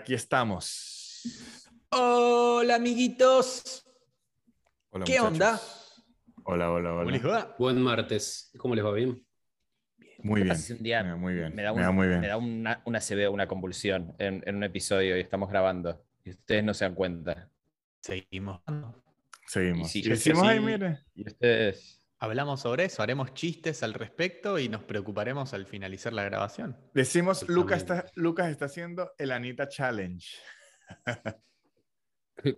Aquí estamos. Hola, amiguitos. Hola, ¿Qué onda? muchachos. Hola, hola, ¿Cómo les hola. va? Buen martes. ¿Cómo les va bien? Muy bien. Hace un día Mira, muy bien. Me da, Me da un- muy bien. me da una, una CB, una convulsión en, en un episodio y estamos grabando. Y ustedes no se dan cuenta. Seguimos. Seguimos. Y sí, Y yo decimos sí- ahí, mire. Y ustedes. Hablamos sobre eso, haremos chistes al respecto y nos preocuparemos al finalizar la grabación. Decimos, Lucas está. Lucas está haciendo el Anita Challenge.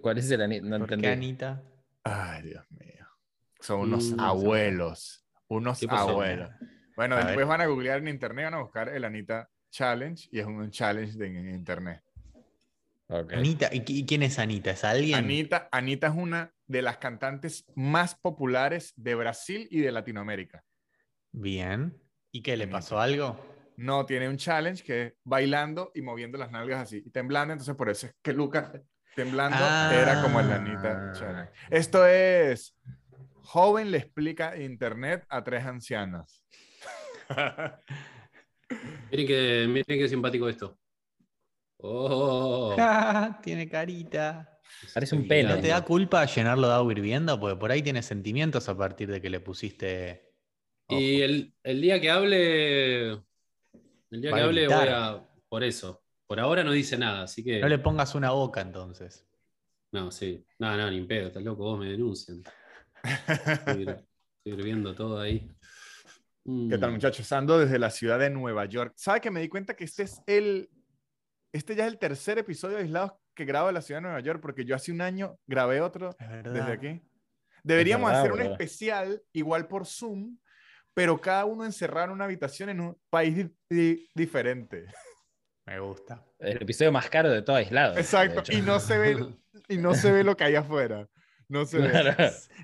¿Cuál es el ani- No ¿Por entendí. qué, Anita? Ay, Dios mío. Son unos Mm. abuelos. Unos abuelos. Bueno, A después ver. van a googlear en internet, van a buscar el Anita Challenge y es un challenge de, en internet. Anita, ¿y, qui- y quién es Anita? ¿Es alguien? Anita, Anita es una de las cantantes más populares de Brasil y de Latinoamérica. Bien. ¿Y qué le pasó algo? No, tiene un challenge que es bailando y moviendo las nalgas así y temblando. Entonces, por eso es que Lucas temblando era como el Anita Ah. Challenge. Esto es Joven le explica internet a tres ancianos. Miren que, miren qué simpático esto. Oh, Tiene carita. Parece un pene. ¿No te da culpa llenarlo de agua hirviendo? Porque por ahí tiene sentimientos a partir de que le pusiste. Y el, el día que hable, el día Va que hable voy a, por eso. Por ahora no dice nada, así que. No le pongas una boca entonces. No, sí. No, no, ni pedo, estás loco, vos me denuncian. Estoy, hir- estoy hirviendo todo ahí. Mm. ¿Qué tal, muchachos? Ando desde la ciudad de Nueva York. ¿Sabe que me di cuenta que este es el. Este ya es el tercer episodio de aislados que grabo de la ciudad de Nueva York, porque yo hace un año grabé otro Es verdad. desde aquí. Deberíamos verdad, hacer un bro. especial, igual por Zoom, pero cada uno encerrado en una habitación en un país di- di- diferente. Me gusta. El episodio más caro de todo aislado. Exacto. Y no se ve, y no se ve lo que hay afuera. No se ve. Claro.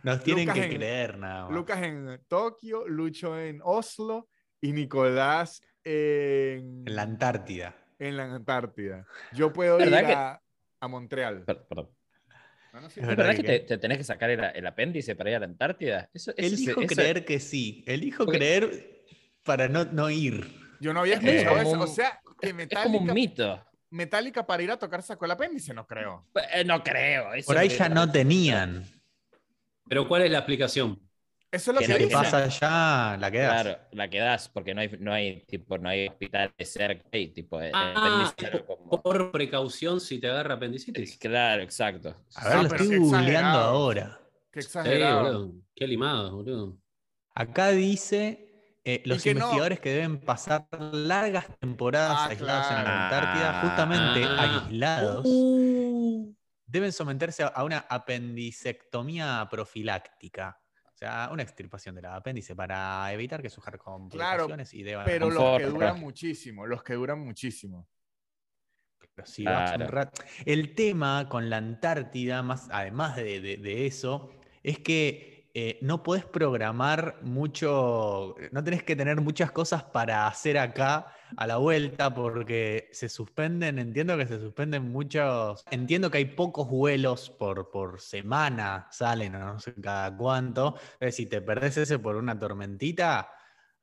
Nos tienen Lucas que en- creer nada más. Lucas en Tokio, Lucho en Oslo y Nicolás en, En la Antártida. en la Antártida. Yo puedo ir ¿Verdad que- a, Montreal. Per- Perdón. No, no, sí. Es ¿Es verdad verdad que que- te, te tenés que sacar el, el apéndice para ir a la Antártida? Eso, eso es- Elijo eso- creer que sí. Elijo Porque- creer para no, no ir. Yo no había escuchado como eso. O sea, que es como Metallica, un mito. Metallica para ir a tocar sacó el apéndice, no creo. Eh, no creo. eso Por ahí ya no tenían. Pero ¿cuál es la explicación? Eso es lo Que pasa allá, la quedas. Claro, la que das, porque no hay, no hay, tipo, no hay hospitales cerca y tipo, el Ah, como- por precaución si te agarra apendicitis. Claro, exacto. A ver, Ah, lo estoy googleando ahora. Qué Sí, exagerado. boludo. Qué limados, boludo. Acá dice eh, los que no. investigadores que deben pasar largas temporadas Ah, aislados en la Antártida, justamente Ah. aislados, Uh. deben someterse a- a una apendicectomía profiláctica. O sea, una extirpación del apéndice para evitar que surjan complicaciones y deban Pero los que duran muchísimo, los que duran muchísimo. Pero sí, vas un Claro. rat- El tema con la Antártida, más, además de, de- de eso, es que eh, no podés programar mucho, no tenés que tener muchas cosas para hacer acá a la vuelta, porque se suspenden, entiendo que se suspenden muchos, entiendo que hay pocos vuelos por, por semana, salen, o no sé cada cuánto. Entonces, si te perdés ese por una tormentita,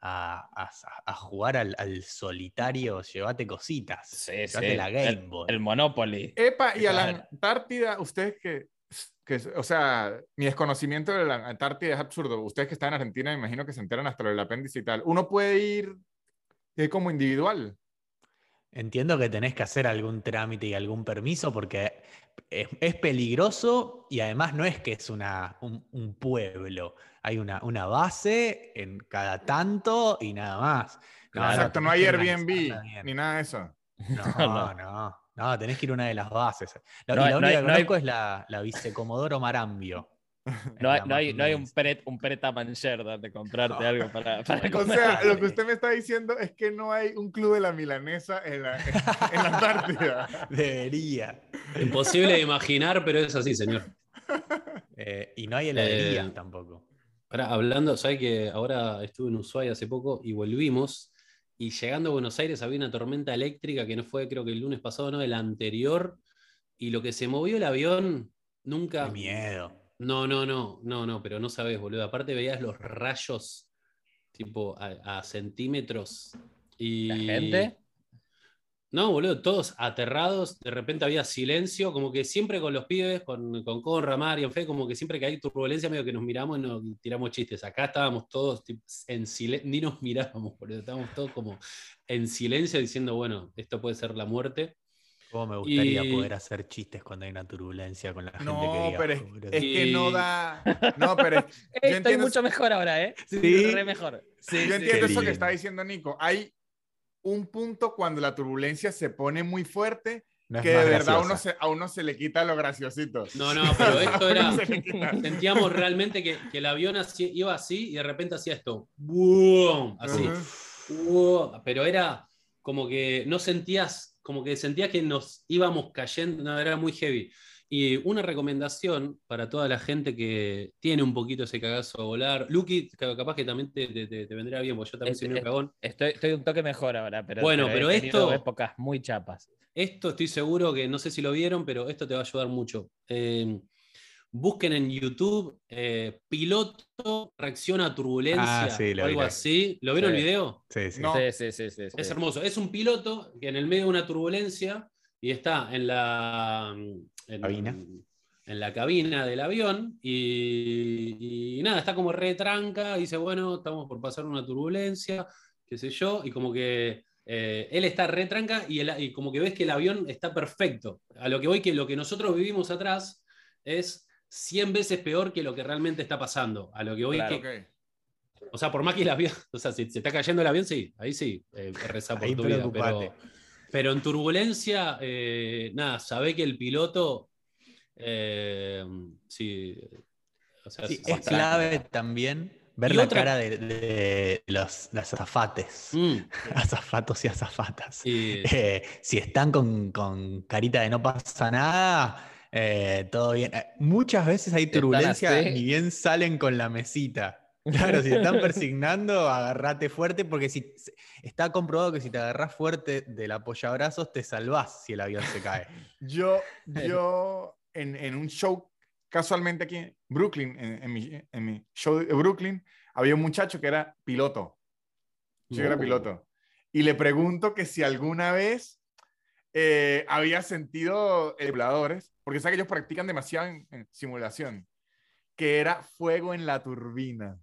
a, a- a jugar al, al solitario, llévate cositas. Sí, Llévate sí. la Game el, Boy. el Monopoly. Epa, y a la. Antártida, ustedes que, que, o sea, mi desconocimiento de la Antártida es absurdo. Ustedes que están en Argentina, me imagino que se enteran hasta lo del apéndice y tal. Uno puede ir eh, como individual. Entiendo que tenés que hacer algún trámite y algún permiso porque es, es peligroso y además no es que es una, un, un pueblo. Hay una, una base en cada tanto y nada más. No. Exacto, no hay Airbnb ni nada de eso. No, no, no, tenés que ir a una de las bases. La, No la no hay- única que no hay- es la, la vicecomodoro Marambio. No hay, no hay, no un. Pret, un Preta Manger donde comprarte No. algo para, para O comer. sea, lo que usted me está diciendo es que no hay un club de la milanesa en la, en, en la Antártida. Debería. Imposible de imaginar, pero es así, señor. Eh, y no hay heladerías Eh, tampoco. Ahora, hablando, ¿sabes que ahora estuve en Ushuaia hace poco y volvimos? Y llegando a Buenos Aires había una tormenta eléctrica que no fue, creo que el lunes pasado, no, el anterior. Y lo que se movió el avión nunca. Qué miedo. No, no, no, no, no, pero no sabes, boludo. Aparte veías los rayos tipo a, a centímetros. Y... ¿La gente? No, boludo, todos aterrados, de repente había silencio, como que siempre con los pibes, con, con Conra, Mario, Fe, como que siempre que hay turbulencia, medio que nos miramos y nos tiramos chistes. Acá estábamos todos en silencio, ni nos mirábamos, boludo, estábamos todos como en silencio diciendo, bueno, esto puede ser la muerte. Cómo me gustaría Y- poder hacer chistes cuando hay una turbulencia con la gente que No, viajo, pero es, que no da. No, pero es- yo Estoy entiendo, mucho mejor ahora, ¿eh? Sí. Re mejor. yo entiendo Qué eso que está diciendo Nico. Hay un punto cuando la turbulencia se pone muy fuerte No que de verdad a uno, graciosa. se, a uno se le quita lo graciosito. No, no, pero esto era. Sentíamos realmente que, que el avión así- iba así y de repente hacía esto. ¡Bum! Así. Ujú. ¡Bum! Pero era como que no sentías, como que sentías que nos íbamos cayendo, no, era muy heavy. Y una recomendación para toda la gente que tiene un poquito ese cagazo a volar. Lucky, ca- capaz que también te, te- vendría bien, porque yo también Es- soy es- cagón. Estoy, estoy un toque mejor ahora, pero, Bueno, pero tenido esto- épocas muy chapas. Esto estoy seguro que no sé si lo vieron, pero esto te va a ayudar mucho. Eh, busquen en YouTube eh, piloto reacciona a turbulencia Ah, sí, lo o algo así. ¿Lo vieron Sí. el video? Sí, sí. No. Sí, sí, sí, sí, sí. Es hermoso. Es un piloto que en el medio de una turbulencia y está en la en, Cabina. en la cabina del avión y, y nada, está como retranca y dice, bueno, estamos por pasar una turbulencia, qué sé yo, y como que eh, él está retranca y, el- y como que ves que el avión está perfecto. A lo que voy que lo que nosotros vivimos atrás es 100 veces peor que lo que realmente está pasando. A lo que voy Claro. que o sea, por más que el avión, o sea, si se está cayendo el avión, sí, ahí sí, eh, reza por Ahí tu vida. Pero, pero en turbulencia, eh, nada, sabe que el piloto, eh, sí, o sea, Sí, sí, es clave también ver Y la otra- cara de, de los, los azafates. Mm, Azafatos y azafatas. sí, Eh, si están con, con carita de no pasa nada, eh, todo bien. Eh, muchas veces hay turbulencia, ni bien salen con la mesita. Claro, si te están persignando, agarrate fuerte, porque si está comprobado que si te agarras fuerte del apoyabrazos, te salvás si el avión se cae. Yo, yo en, en un show, casualmente aquí en Brooklyn, en, en mi, en mi show de Brooklyn, había un muchacho que era piloto. Sí, era Oh. piloto. Y le pregunto que si alguna vez eh, había sentido emuladores, porque sabe que ellos practican demasiado en simulación, que era fuego en la turbina.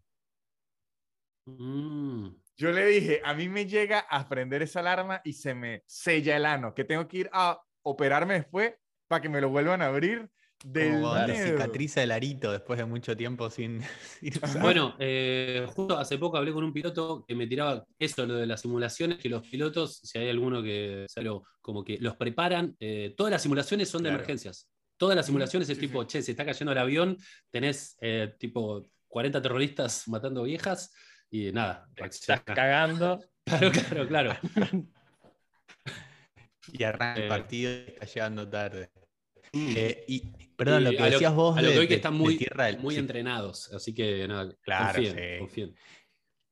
Mm. Yo le dije, a mí me llega a prender esa alarma y se me sella el ano, que tengo que ir a operarme después para que me lo vuelvan a abrir del Como cuando te cicatriza el arito después de mucho tiempo sin. Bueno, eh, justo hace poco hablé con un piloto que me tiraba eso, lo de las simulaciones, que los pilotos, si hay alguno que sabe lo- como que los preparan, eh, todas las simulaciones son de Claro. emergencias. Todas las simulaciones es Sí, tipo, sí. che, se está cayendo el avión, tenés eh, tipo 40 terroristas matando viejas y nada. Estás cagando. Claro, claro, claro. Y arranca el Eh. partido y está llegando tarde. Mm. Eh, y, perdón, Y lo que decías vos a lo de, que hoy que están muy, del muy sí. entrenados, así que nada, Claro, confíen, sí. confíen.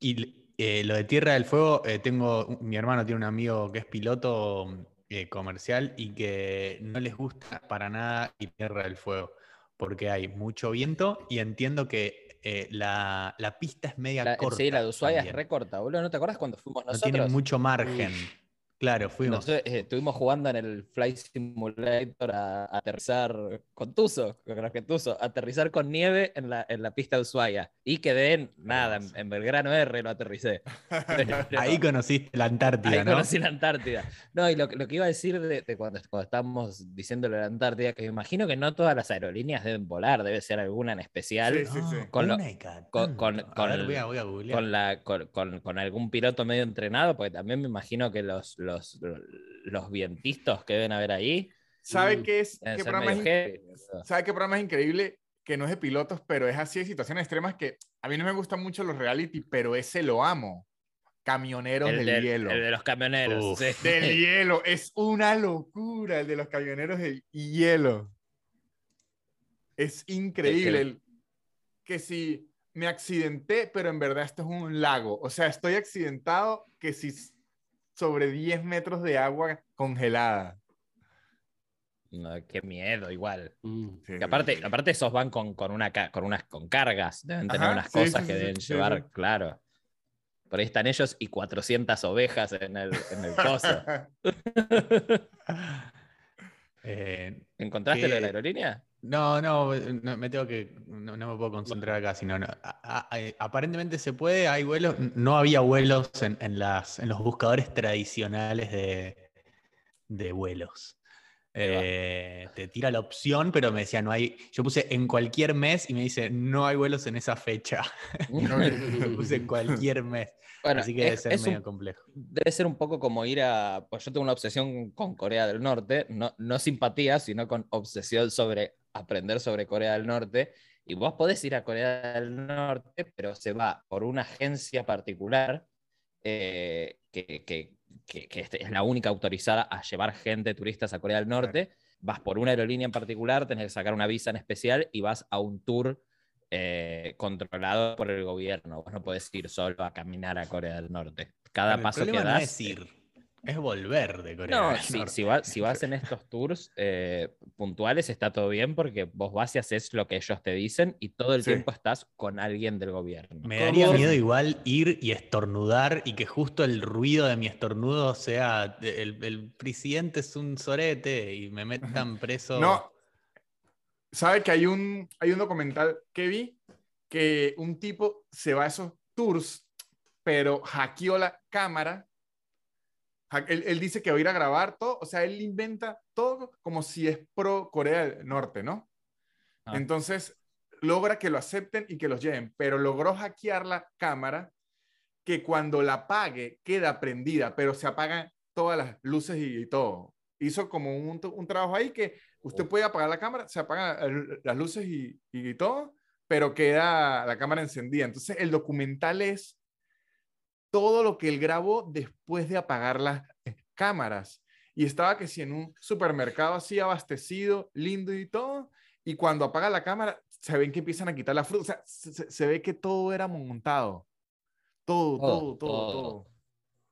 Y eh, lo de Tierra del Fuego, eh, tengo, mi hermano tiene un amigo que es piloto eh, comercial y que no les gusta para nada ir a Tierra del Fuego, porque hay mucho viento y entiendo que eh, la, la pista es media La, corta. sí, la de Ushuaia es también. recorta, boludo. ¿No te acuerdas cuando fuimos No nosotros? tiene mucho margen. Claro, fuimos. Nosotros eh, estuvimos jugando en el Flight Simulator a, a aterrizar con Tuzo, creo que Tuzo, aterrizar con nieve en la, en la pista de Ushuaia. Y quedé en nada, en, en Belgrano R lo aterricé. Ahí conociste la Antártida, Ahí ¿no? conocí la Antártida. No, y lo, lo que iba a decir de, de cuando, cuando estábamos diciendo lo de la Antártida, que me imagino que no todas las aerolíneas deben volar, debe ser alguna en especial. Sí, sí, sí. Ah, Con lo- con- con-. A con ver, voy a, voy a googlear. con, la, con, con- con algún piloto medio entrenado, porque también me imagino que los, los, los vientistas que deben haber ahí ¿Sabe qué es? ¿Qué programa, es. ¿Sabe qué programa es increíble? Que no es de pilotos, pero es así de situaciones extremas que a mí no me gustan mucho los reality, pero ese lo amo. Camioneros El, del del- hielo. el de los camioneros. Uf. sí. Del hielo. Es una locura el de los camioneros del hielo. Es increíble. que- el- que si me accidenté, pero en verdad esto es un lago. O sea, estoy accidentado que si sobre 10 metros de agua congelada. No, qué miedo, igual. Mm. Sí, Que aparte, aparte esos van con, con, una, con unas con cargas, deben tener Ajá, unas sí, cosas sí, que sí, deben sí, llevar, sí. claro. Por ahí están ellos y 400 ovejas en el, en el coso. Eh, ¿Encontraste lo de la aerolínea? no, no, no, me tengo que. No, no me puedo concentrar acá, sino. no. A- a- aparentemente se puede, hay vuelos. No había vuelos en, en las, en los buscadores tradicionales de, de vuelos. Eh, te tira la opción, pero me decía, no hay. Yo puse en cualquier mes y me dice, no hay vuelos en esa fecha. Puse en cualquier mes. Bueno, Así que debe es- ser es un medio complejo. debe ser un poco como ir a. Pues yo tengo una obsesión con Corea del Norte, no, no simpatía, sino con obsesión sobre aprender sobre Corea del Norte. Y vos podés ir a Corea del Norte, pero se va por una agencia particular eh, que, que- que- que es la única autorizada a llevar gente, turistas a Corea del Norte. Vas por una aerolínea en particular, tenés que sacar una visa en especial y vas a un tour eh, controlado por el gobierno. Vos no podés ir solo a caminar a Corea del Norte. Cada el paso que das. no es ir, es volver de Corea No, del si, Norte. si vas, si vas en estos tours eh, puntuales está todo bien porque vos vas y haces lo que ellos te dicen y todo el Sí. tiempo estás con alguien del gobierno. Me daría ¿Cómo? miedo igual ir y estornudar y que justo el ruido de mi estornudo sea el presidente es un sorete y me metan preso. No. ¿Sabe que hay un, hay un documental que vi que un tipo se va a esos tours, pero hackeó la cámara? Él, él dice que va a ir a grabar todo, o sea, él inventa todo como si es pro Corea del Norte, ¿no? Ah. Entonces, logra que lo acepten y que los lleven, pero logró hackear la cámara que cuando la apague queda prendida, pero se apagan todas las luces y, y todo. Hizo como un, un trabajo ahí que usted puede apagar la cámara, se apagan las luces y, y todo, pero queda la cámara encendida. Entonces, el documental es todo lo que él grabó después de apagar las cámaras. Y estaba que si en un supermercado así abastecido, lindo y todo, y cuando apaga la cámara, se ven que empiezan a quitar la fruta. O sea, se, se- se ve que todo era montado. Todo, todo, Todo, todo, todo. todo.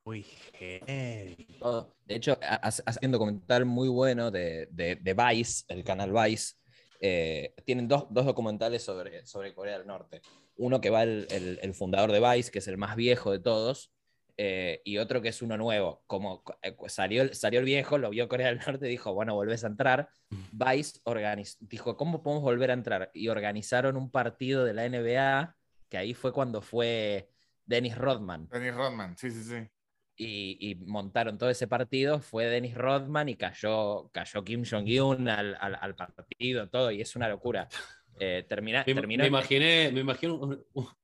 Uy, heavy. Todo. De hecho, ha- hace hace un documental muy bueno de, de, de Vice, el canal Vice. eh, tienen dos, dos documentales sobre, sobre Corea del Norte. Uno que va el, el- el fundador de Vice, que es el más viejo de todos, eh, y otro que es uno nuevo. Como eh, salió, el- salió el viejo, lo vio Corea del Norte y dijo, bueno, volvés a entrar. Vice organiz- dijo, ¿cómo podemos volver a entrar? Y organizaron un partido de la NBA, que ahí fue cuando fue Dennis Rodman Dennis Rodman, sí, sí, sí. Y, y montaron todo ese partido, fue Dennis Rodman y cayó, cayó Kim Jong-un al, al- al partido, todo, y es una locura. Eh, termina, Me, terminó me imaginé, me imagino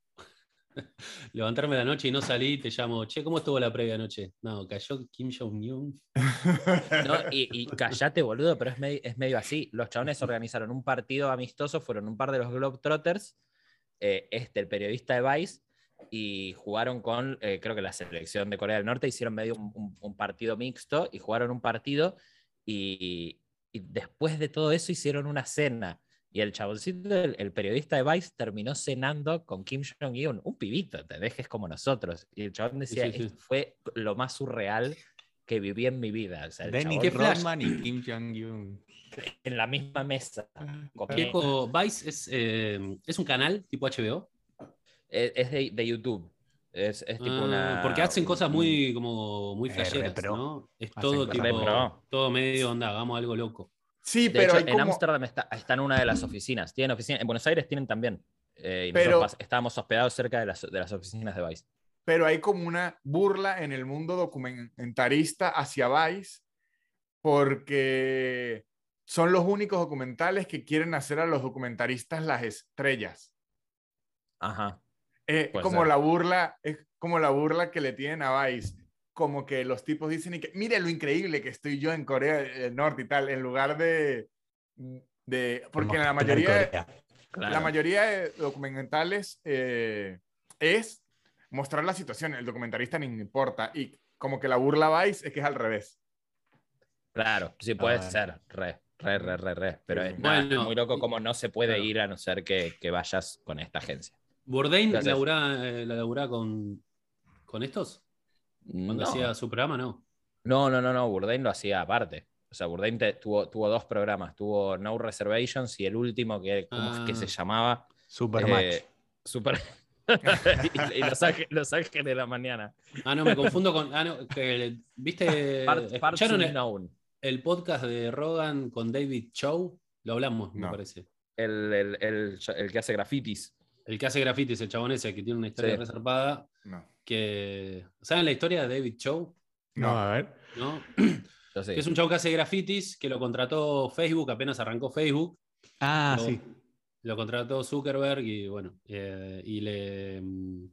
levantarme la noche y no salí, te llamo, che, ¿cómo estuvo la previa anoche? No, cayó Kim Jong-un. ¿no? Y, y callate, boludo, pero es medio, es medio así. Los chabones organizaron un partido amistoso, fueron un par de los Globetrotters, eh, este, el periodista de Vice, y jugaron con, eh, creo que la selección de Corea del Norte, hicieron medio un, un- un partido mixto y jugaron un partido y, y después de todo eso hicieron una cena. Y el chaboncito, el, el periodista de Vice, terminó cenando con Kim Jong-un, un pibito, te dejes como nosotros. Y el chabón decía, sí, sí. "Esto fue lo más surreal que viví en mi vida. O sea, el Dennis chabón ¿Qué flash? Rodman y Kim Jong-un. en la misma mesa. Viejo, Vice es, eh, es un canal tipo HBO. Es, es de, de YouTube. Es, es tipo Ah, una. porque hacen cosas muy como muy Eh, flasheras, repro. ¿no? Es todo tipo, todo medio onda, hagamos algo loco. Sí, De pero hecho, en como- Ámsterdam está, está en una de las oficinas. Tienen oficina, en Buenos Aires tienen también. Eh, y Pero- estábamos hospedados cerca de las, de las oficinas de Vice. pero hay como una burla en el mundo documentarista hacia Vice porque son los únicos documentales que quieren hacer a los documentaristas las estrellas. Ajá. Es Puede como ser. la burla, es como la burla que le tienen a Vice. Como que los tipos dicen y que, mire lo increíble que estoy yo en Corea del Norte y tal, en lugar de, de porque la mayoría, de- Corea. la Claro. mayoría de documentales eh, es mostrar la situación, el documentalista ni importa. Y como que la burla Vice es que es al revés. Claro, sí puede bueno. ser. Re, re, re, re, re. Pero es Bueno, muy loco como no se puede claro. ir a no ser que, que vayas con esta agencia. ¿Bourdain laburaba, eh, la laburaba con, con estos? Cuando No. hacía su programa, no. No, no, no, no, Bourdain lo hacía aparte. O sea, Bourdain te- tuvo, tuvo dos programas. Tuvo No Reservations y el último, que ¿cómo es que Ah. se llamaba? Supermatch. Eh, Super, y, y los, Ángeles, los Ángeles de la mañana. Ah, no, me confundo con. Ah, no, que, ¿Viste? Part- ¿Escucharon el, el podcast de Rogan con David Chow? Lo hablamos, me No. parece. El, el, el, el que hace grafitis. El que hace grafitis, el chabón ese que tiene una historia Sí. reservada. No. Que. ¿Saben la historia de David Chow? No, No. a ver. ¿No? Yo sé. Que es un chavo que hace grafitis, que lo contrató Facebook, apenas arrancó Facebook. Ah, lo, sí. lo contrató Zuckerberg y bueno, eh, y, le, mm,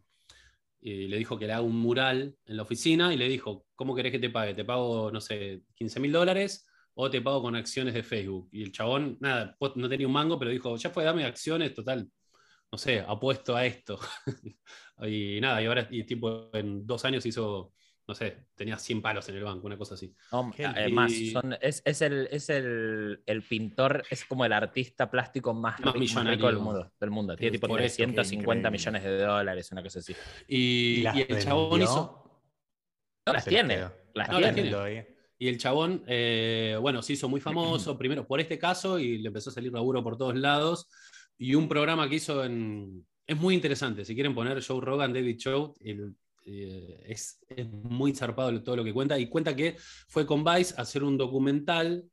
y le dijo que le haga un mural en la oficina y le dijo, ¿cómo querés que te pague? ¿Te pago, no sé, 15 mil dólares o te pago con acciones de Facebook? Y el chabón, nada, pues, no tenía un mango, pero dijo, ya fue, dame acciones, total, no sé, apuesto a esto. y nada, y ahora, y tipo, en dos años hizo, no sé, tenía 100 palos en el banco, una cosa así. No, Qué además, lindo. son- es, es el, es el, el pintor, es como el artista plástico más, Más rico, rico del mundo. Del mundo. Tiene tipo Por eso, qué 350 increíble. millones de dólares, una cosa así. Y, las y el chabón hizo... No, las tiene. Las No, las tiene. tiene. Todavía. Y el chabón, eh, bueno, se hizo muy famoso, primero por este caso, y le empezó a salir laburo por todos lados. Y un programa que hizo en. Es muy interesante. Si quieren poner Joe Rogan, David Show, el- eh, es, es muy zarpado todo lo que cuenta. Y cuenta que fue con Vice a hacer un documental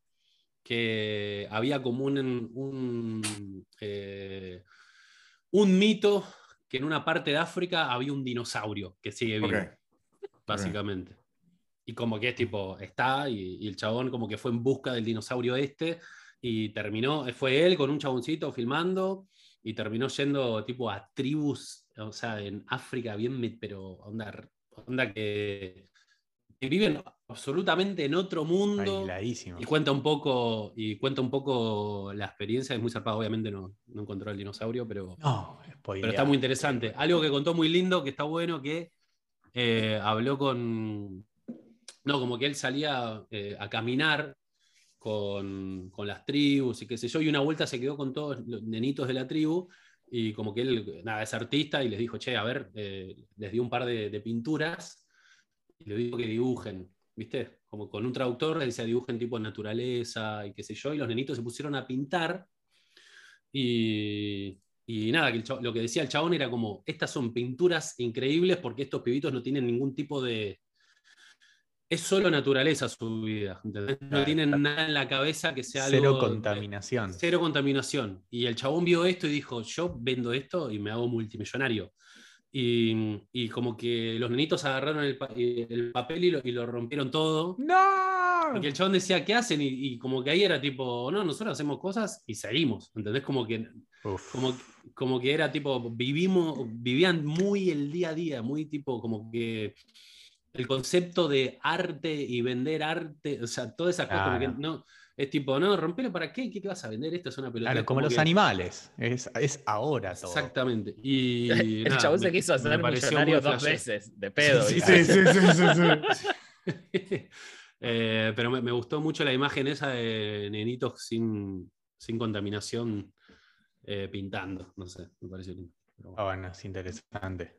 que había como un, un, eh, un mito que en una parte de África había un dinosaurio que sigue vivo, Ok. básicamente. Y como que es tipo, está, y, y el chabón como que fue en busca del dinosaurio este, y terminó, fue él con un chaboncito filmando, y terminó yendo tipo a tribus, o sea, en África, bien, pero onda, onda que, que viven absolutamente en otro mundo. Aisladísimo. Y cuenta un poco, y cuenta un poco la experiencia, es muy zarpado, obviamente no, no encontró el dinosaurio, pero, No, pero está muy interesante. Algo que contó muy lindo, que está bueno, que eh, habló con. No, como que él salía eh, a caminar con, con las tribus y qué sé yo, y una vuelta se quedó con todos los nenitos de la tribu, y como que él, nada, es artista, y les dijo, che, a ver, eh, les dio un par de, de pinturas, y les dijo que dibujen, ¿viste? Como con un traductor les decía dibujen tipo naturaleza y qué sé yo, y los nenitos se pusieron a pintar, y, y nada, lo que decía el chabón era como, estas son pinturas increíbles porque estos pibitos no tienen ningún tipo de... Es solo naturaleza su vida, ¿entendés? No tienen nada en la cabeza que sea Cero algo... contaminación. Cero contaminación. Y el chabón vio esto y dijo, yo vendo esto y me hago multimillonario. Y, y como que los nenitos agarraron el, pa- el papel y lo, y lo rompieron todo. ¡No! Porque el chabón decía, ¿qué hacen? Y, y como que ahí era tipo, no, nosotros hacemos cosas y seguimos. ¿Entendés? Como que, Uf. como, como que era tipo, vivimos, vivían muy el día a día, muy tipo, como que el concepto de arte y vender arte, o sea, todas esas cosas, no, es tipo, no, rompelo para qué, ¿qué, qué vas a vender? Esto es una pelota. Claro, como los que- animales. Es, es ahora todo. Exactamente. Y el nada, chabón me- se quiso hacer millonario dos veces, de pedo. Sí. Sí, sí, sí, sí, sí. Eh, pero me, me gustó mucho la imagen esa de nenitos sin, sin contaminación eh, pintando. No sé, me pareció lindo. Ah, bueno, bueno, es interesante.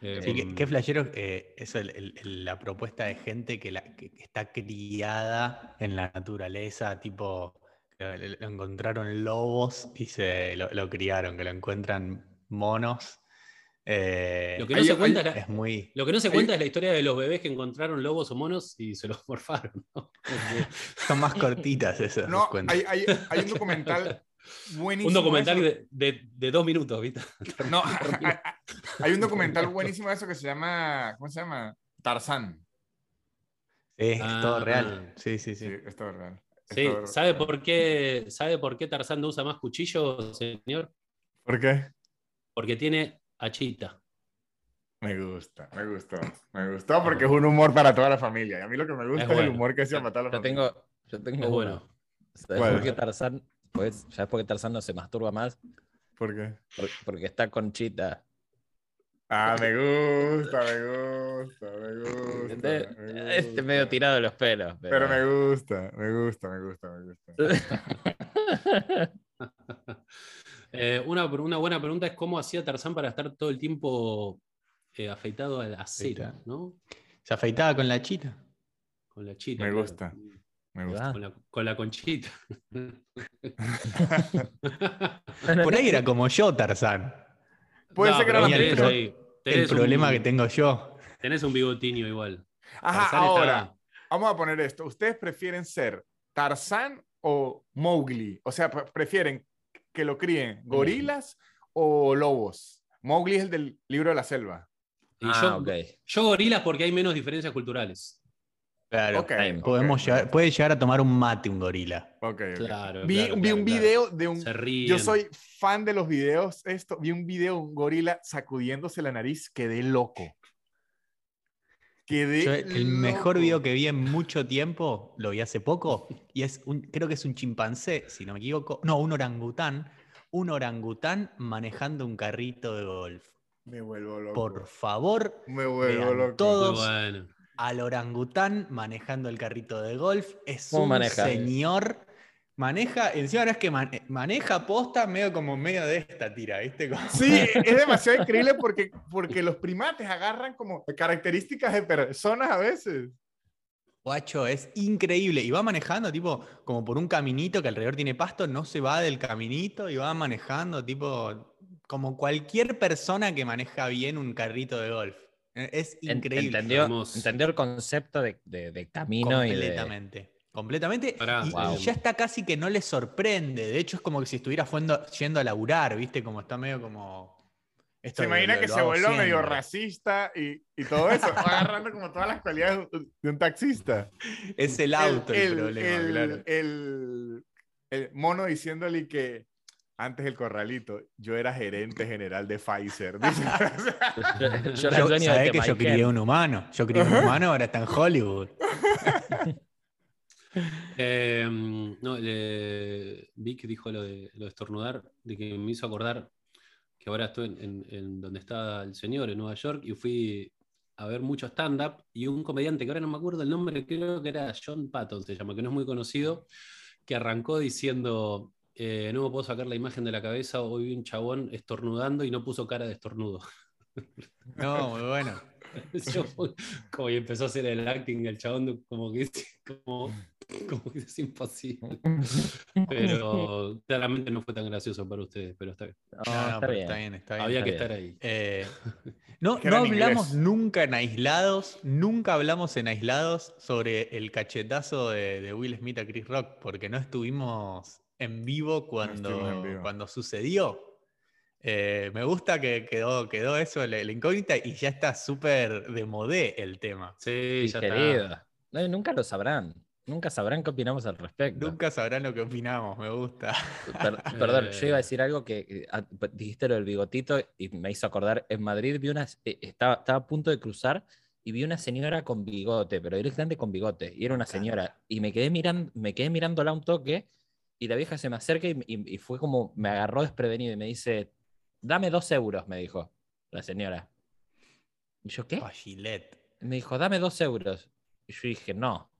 Eh, Sí, qué, mm, qué flashero eh, es el- el- el- la propuesta de gente que, la, que está criada en la naturaleza, tipo, lo encontraron lobos y se lo, lo criaron, que lo encuentran monos. eh, Lo que no Hay- se cuenta hay- es la- es muy... Lo que no se Hay- cuenta es la historia de los bebés que encontraron lobos o monos y se los morfaron. Son más cortitas esas No, cuentas. hay, hay, hay un documental buenísimo. un documental de de, dos minutos, ¿viste? No, hay un documental buenísimo de eso que se llama. ¿Cómo se llama? Tarzán. Sí, es todo Ah. real. Sí, sí, Sí, sí. es todo real. Es Sí, todo ¿sabe por qué, ¿sabe por qué Tarzán no usa más cuchillos, señor? ¿Por qué? Porque tiene hachita. Me gusta, me gustó. Me gustó porque es un humor para toda la familia. Y a mí lo que me gusta es, el bueno. humor que se llama toda la Yo familia. tengo, yo tengo Es uno. bueno. ¿Sabes por qué Tarzán? Pues, ¿Sabes por qué Tarzán no se masturba más? ¿Por qué? Por- Porque está con Chita. Ah, me gusta, me gusta, me gusta. Me Este gusta. medio tirado de los pelos. Pero, Pero me gusta, me gusta, me gusta, me gusta. Eh, una, una buena pregunta es cómo hacía Tarzán para estar todo el tiempo eh, afeitado al acero, Afeitado. ¿no? Se afeitaba con la chita. Con la chita. Me claro. gusta. Me gusta. Con la, con la conchita. Por ahí era como yo, Tarzán. puede No, ser que era pro- ahí- El tenés problema un- que tengo yo. Tenés un bigotinho igual. Ajá, Tarzán ahora, está- vamos a poner esto. ¿Ustedes prefieren ser Tarzán o Mowgli? O sea, pre- prefieren que lo críen gorilas o lobos. Mowgli es el del libro de la selva. Y Ah, yo, ok. yo gorilas porque hay menos diferencias culturales. Claro. Podemos llegar- puede llegar a tomar un mate un gorila. Claro. Vi, claro, vi un claro. video de un... Se ríen. Yo soy fan de los videos, esto, vi un video de un gorila sacudiéndose la nariz, quedé loco. Quedé Yo el mejor video que vi en mucho tiempo, lo vi hace poco, y es un, creo que es un chimpancé, si no me equivoco, no, un orangután, un orangután manejando un carrito de golf. Me vuelvo loco. Por favor, Me vuelvo loco. Muy todos bueno. Al orangután manejando el carrito de golf. Es ¿Cómo un maneja? señor. Maneja, encima no es que man- maneja posta medio como medio de esta tira, ¿viste? Como- Sí, es demasiado increíble porque, porque los primates agarran como características de personas a veces. Guacho, es increíble. Y va manejando, tipo, como por un caminito que alrededor tiene pasto, no se va del caminito y va manejando, tipo, como cualquier persona que maneja bien un carrito de golf. Eh, Es increíble. Entendió, entendió el concepto de, de- de camino y de... completamente. Completamente. Pará, y, wow. y ya está casi que no le sorprende. De hecho, es como que si estuviera fuendo- yendo a laburar, ¿viste? Como está medio como. esto Se imagina lo- que lo se vuelve medio racista y, y todo eso. Va agarrando como todas las cualidades de un- taxista. Es el auto el, problema, el- claro. el- el mono diciéndole que antes el corralito, yo era gerente general de Pfizer. Yo era Yo, ¿sabés de que yo crié un humano? Yo crié un humano, ahora está en Hollywood. Eh, no, le- Vic dijo lo de, lo de estornudar, de que me hizo acordar que ahora estoy en, en- en donde está el señor, en Nueva York, y fui a ver mucho stand-up, y un comediante que ahora no me acuerdo el nombre, creo que era John Patton, se llama, que no es muy conocido, que arrancó diciendo, eh, no me puedo sacar la imagen de la cabeza, hoy vi un chabón estornudando y no puso cara de estornudo. No, muy bueno. Yo, como y empezó a hacer el acting, el chabón como que, como, como que es imposible. Pero claramente no fue tan gracioso para ustedes, pero está bien. No, No, está, pero bien. está bien, está bien. Había que estar ahí. Eh, no, no hablamos inglés. nunca en aislados, nunca hablamos en aislados sobre el cachetazo de, de Will Smith a Chris Rock, porque no estuvimos en vivo cuando, estuvimos en vivo. cuando sucedió. Eh, me gusta que quedó, quedó eso, la, la incógnita, y ya está súper de modé el tema. Sí, ya Querido. está. No, nunca lo sabrán. Nunca sabrán qué opinamos al respecto. Nunca sabrán lo que opinamos, me gusta. Per- perdón, yo iba a decir algo que eh, ah, p- dijiste lo del bigotito y me hizo acordar. En Madrid vi una, eh, estaba, estaba a punto de cruzar y vi una señora con bigote, pero directamente con bigote. Y era una señora. Y me quedé, mirando, me quedé mirándola un toque y la vieja se me acerca y, y- y fue como, me agarró desprevenido y me dice, dame dos euros, me dijo la señora. Y yo, ¿qué? Gillette. Me dijo, dame dos euros. Y yo dije, no.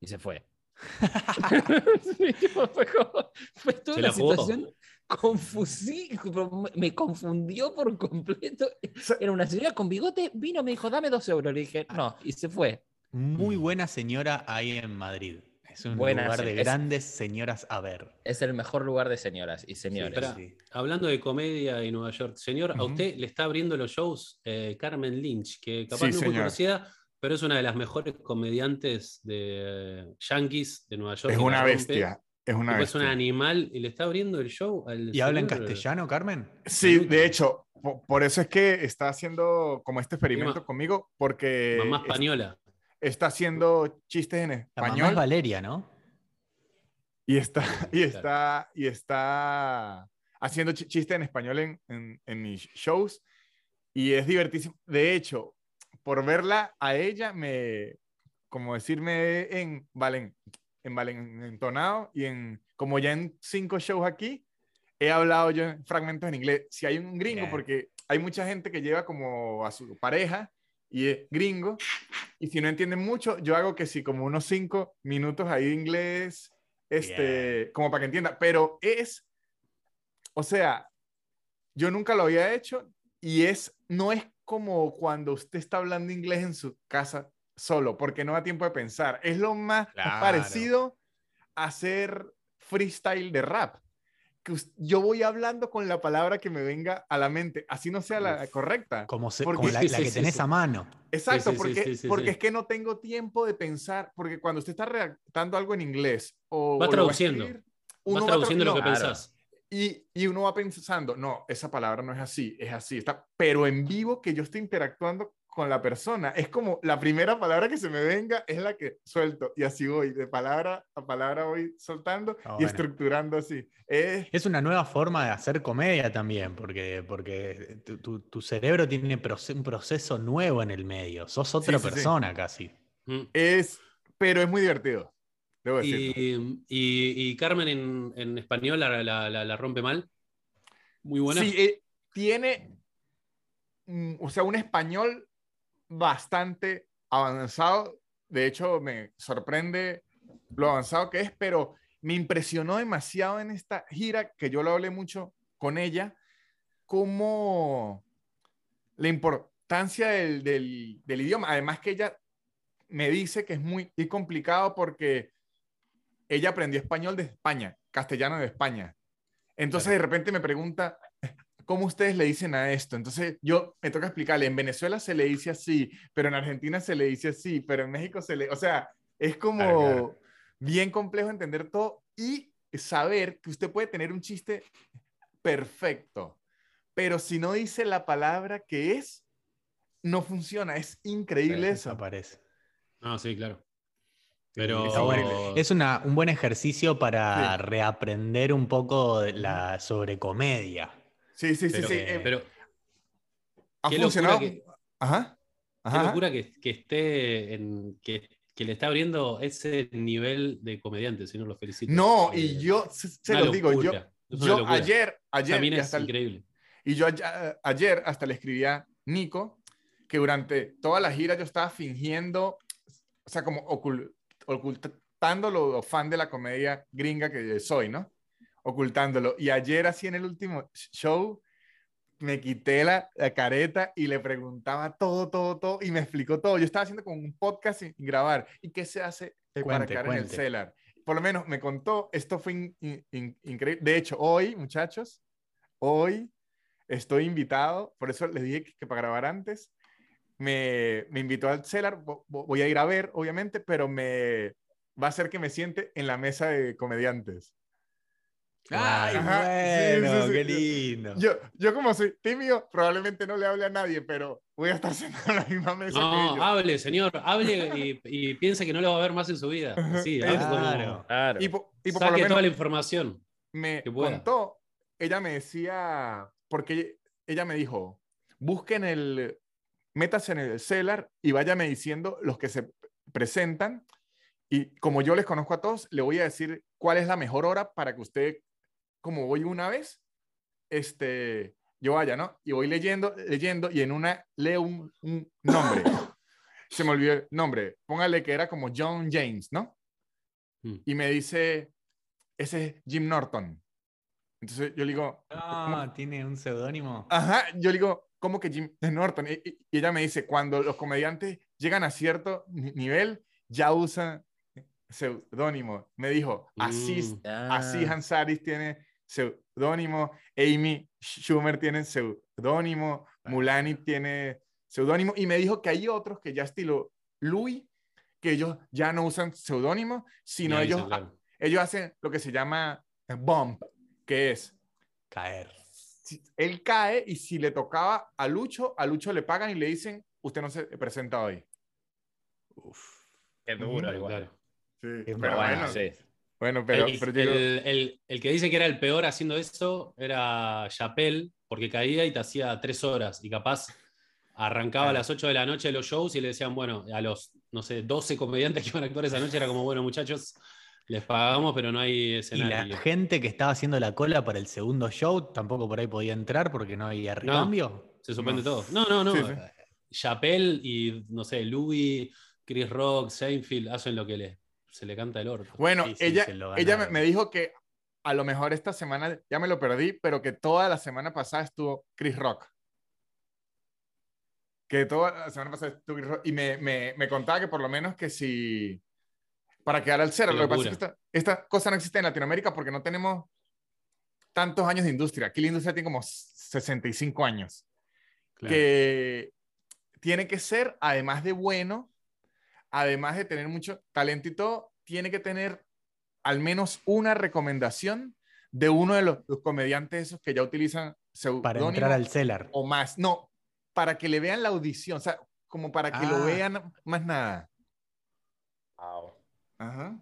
Y se fue. Fue, como- fue toda Se una la situación confusí, me confundió por completo. Era una señora con bigote, vino, me dijo, dame dos euros. Le dije, no, y se fue. Muy buena señora ahí en Madrid. Es un lugar de es- grandes señoras a ver. Es el mejor lugar de señoras y señores. Sí. hablando de comedia y Nueva York, señor, a usted le está abriendo los shows eh, Carmen Lynch, que capaz Sí, no es muy conocida, pero es una de las mejores comediantes de eh, Yankees de Nueva York. Es una bestia. Es una Tipo, es un bestia. animal y le está abriendo el show al ¿Y habla en señor- castellano, Carmen? Sí, de hecho, po- por eso es que está haciendo como este experimento conmigo, porque Mamá es- española. Está haciendo chistes en La mamá español es Valeria, ¿no? y está, y está, y está haciendo chi- chistes en español en, en, en mis shows y es divertísimo. De hecho, por verla a ella, me, como decirme en Valen, en Valentonado y en, como ya en cinco shows aquí, he hablado yo en fragmentos en inglés. Si hay un gringo, porque hay mucha gente que lleva como a su pareja y es gringo, y si no entienden mucho, yo hago que sí, como unos cinco minutos ahí de inglés, este, como para que entienda, pero es, o sea, yo nunca lo había hecho y es, no es como cuando usted está hablando inglés en su casa solo, porque no da tiempo de pensar, es lo más Claro. parecido a hacer freestyle de rap, que yo voy hablando con la palabra que me venga a la mente, así no sea la correcta. Como, se- Porque- como la, la que tenés a mano. Exacto, porque, porque es que no tengo tiempo de pensar, porque cuando usted está redactando algo en inglés o Vas o traduciendo. escribir, Vas uno va tra- traduciendo lo que pensás. Y, y uno va pensando, no, esa palabra no es así, es así, está, pero en vivo que yo estoy interactuando con la persona, es como la primera palabra que se me venga es la que suelto y así voy, de palabra a palabra voy soltando Ah, y bueno. estructurando así. Es, Es una nueva forma de hacer comedia también, porque, porque tu, tu- tu cerebro tiene proce- un proceso nuevo en el medio. Sos otra sí, sí. persona casi. Mm. es, pero es muy divertido, debo decirlo. Y, y- y Carmen en, en español la, la- la- la rompe mal. Muy buena. Sí, eh, tiene, mm, o sea, un español bastante avanzado. De hecho, me sorprende lo avanzado que es, pero me impresionó demasiado en esta gira, que yo lo hablé mucho con ella, como la importancia del, del- del idioma. Además que ella me dice que es muy y complicado porque ella aprendió español de España, castellano de España. Entonces Claro. de repente me pregunta, ¿cómo ustedes le dicen a esto? Entonces yo me toca explicarle, en Venezuela se le dice así, pero en Argentina se le dice así, pero en México se le... O sea, es como Claro, claro. bien complejo entender todo y saber que usted puede tener un chiste perfecto, pero si no dice la palabra que es, no funciona. Es increíble eso. Desaparece. No, sí, claro. Pero Está bueno. Es una- un buen ejercicio para Sí. reaprender un poco la, sobre comedia. Sí, sí, sí, pero, sí. eh, eh, pero ha qué funcionado. que- Ajá. qué Ajá. locura que, que esté en. Que, que le está abriendo ese nivel de comediante, si no lo felicito. No, Eh, y yo se, se lo digo, yo, yo ayer, ayer, y es hasta el- increíble. Y yo a- ayer hasta le escribí a Nico que durante toda la gira yo estaba fingiendo, o sea, como ocul- ocultando lo fan de la comedia gringa que soy, ¿no? Ocultándolo. Y ayer, así en el último show, me quité la, la careta y le preguntaba todo, todo, todo, y me explicó todo. Yo estaba haciendo como un podcast sin grabar. ¿Y qué se hace para Cuente, quedar en el cuente. cellar? Por lo menos me contó, esto fue in- in- in- increíble. De hecho, hoy, muchachos, hoy estoy invitado, por eso les dije que, que para grabar antes, me, me invitó al vo- voy a ir a ver, obviamente, pero me va a hacer que me siente en la mesa de comediantes. ¡Ay, Ajá, sí, bueno! sí, sí. ¡Qué lindo! Yo, yo como soy tímido, probablemente no le hable a nadie, pero voy a estar sentado en la misma mesa que No, ellos. hable, señor, hable y, y piense que no lo va a ver más en su vida. Sí, Claro. Claro. Y, po- y po- por lo saque menos toda la información. me que contó, ella me decía, porque ella me dijo, busquen el, métase en el Cellar y váyame diciendo los que se presentan. Y como yo les conozco a todos, le voy a decir cuál es la mejor hora para que usted, como voy una vez, este, yo vaya, ¿no? Y voy leyendo, leyendo, y en una leo un, un nombre. Se me olvidó el nombre. Póngale que era como John James, ¿no? Mm. Y me dice, ese es Jim Norton. Entonces yo le digo, Ah, ¿tiene un seudónimo? ajá, yo le digo, ¿cómo que Jim Norton? Y, y- y ella me dice, cuando los comediantes llegan a cierto ni- nivel, ya usan seudónimo. Me dijo, así, Mm. así Ah, Hansaris tiene seudónimo, Amy Schumer tiene seudónimo, Mulani tiene seudónimo, y me dijo que hay otros que ya estilo Louis, que ellos ya no usan seudónimo, sino ellos, ellos hacen lo que se llama bump, que es Caer. si- él cae y si le tocaba a Lucho, a Lucho le pagan y le dicen, usted no se presenta hoy. Uf. qué duro, igual. claro. Sí, Qué pero bueno, bueno, sí. Bueno, pero, el, pero yo digo, el- el- el que dice que era el peor haciendo eso era Chappelle, porque caía y te hacía tres horas y capaz arrancaba a las 8 de la noche los shows y le decían, bueno, a los, no sé, 12 comediantes que iban a actuar esa noche era como, bueno, muchachos, les pagamos, pero no hay Y escenario. la gente que estaba haciendo la cola para el segundo show tampoco por ahí podía entrar porque no había recambio. Se suspende No. todo. No, no, no. Sí, sí. Chappelle y, no sé, Louis, Chris Rock, Seinfeld hacen lo que le, se le canta el orto. bueno, sí, ella, ella me, dijo que a lo mejor esta semana ya me lo perdí, pero que toda la semana pasada estuvo Chris Rock. Que toda la semana pasada estuvo Chris Rock. Y me, me, me contaba que por lo menos que si... Para quedar al cero. Lo que pasa es que esta, esta cosa no existe en Latinoamérica porque no tenemos tantos años de industria. Aquí la industria tiene como 65 años. Claro. Que tiene que ser, además de bueno, además de tener mucho talento y todo, tiene que tener al menos una recomendación de uno de los, los comediantes esos que ya utilizan Para entrar al cellar. o más. No, para que le vean la audición, o sea, como para que lo Ah. vean más nada. Wow. Ajá.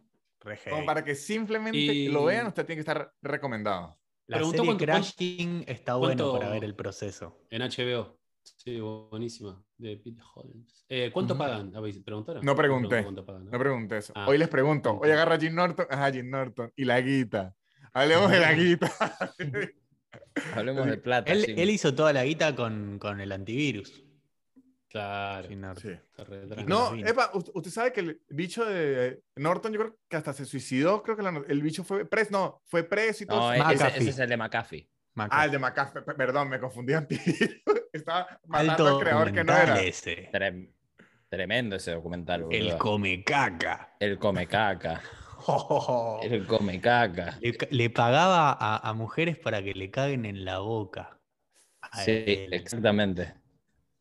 Como para que simplemente Y- lo vean, usted tiene que estar recomendado. La Preguntó serie cuánto- Crashing está bueno cuánto- para ver el proceso. En HBO. Sí, buenísima. De Pete Holmes. Eh, ¿Cuánto pagan? ¿Habéis- ¿Preguntaron? No pregunté. cuánto pagan, ¿no? No pregunté eso. Ah. Hoy les pregunto. Hoy agarra a Jim Norton. Ajá, Jim Norton. Y la guita. Hablemos de la guita. Hablemos de plata. Él, sí. él hizo toda la guita con, con el antivirus. Claro. Sí. No. Epa, usted, sabe que el bicho de Norton, yo creo que hasta se suicidó. Creo que la- el bicho fue preso. No, fue preso y todo. No, ese, ese es el de McAfee. Maca. Ah, el de McAfee. Perdón, me confundí antivirus. Estaba matando Alto al creador que no era. ese. Trem- tremendo ese documental, boludo. El come caca. El come caca. El come caca. Le, pagaba a, a mujeres para que le caguen en la boca. A Sí, él. exactamente.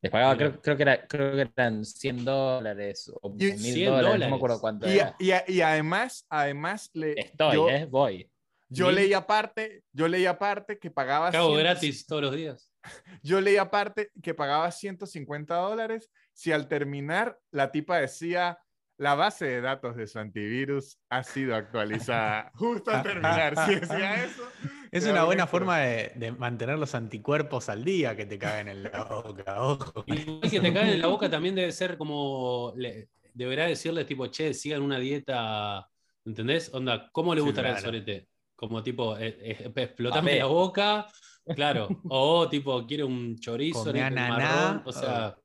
Les pagaba, creo, creo que era, creo que eran 100 dólares o Y- 1000 100 dólares, no me acuerdo cuánto Y, era. y, y además, además, le, Estoy, yo, ¿eh? Voy. Yo Mil- leí aparte, yo leí aparte que pagaba 100 gratis todos los días. Yo leí aparte que pagaba 150 dólares si al terminar la tipa decía la base de datos de su antivirus ha sido actualizada. Justo al terminar, si decía eso. Es una buena forma de, de mantener los anticuerpos al día que te caguen en la boca. Ojo. Y que te caen en la boca también debe ser como. le- deberá decirles, tipo, che, sigan una dieta. ¿Entendés? Onda, ¿cómo le Sí, gustará el claro. sorete? Como tipo, eh, eh, explotame la boca. Claro. O tipo, quiere un chorizo, Come un marrón. O sea,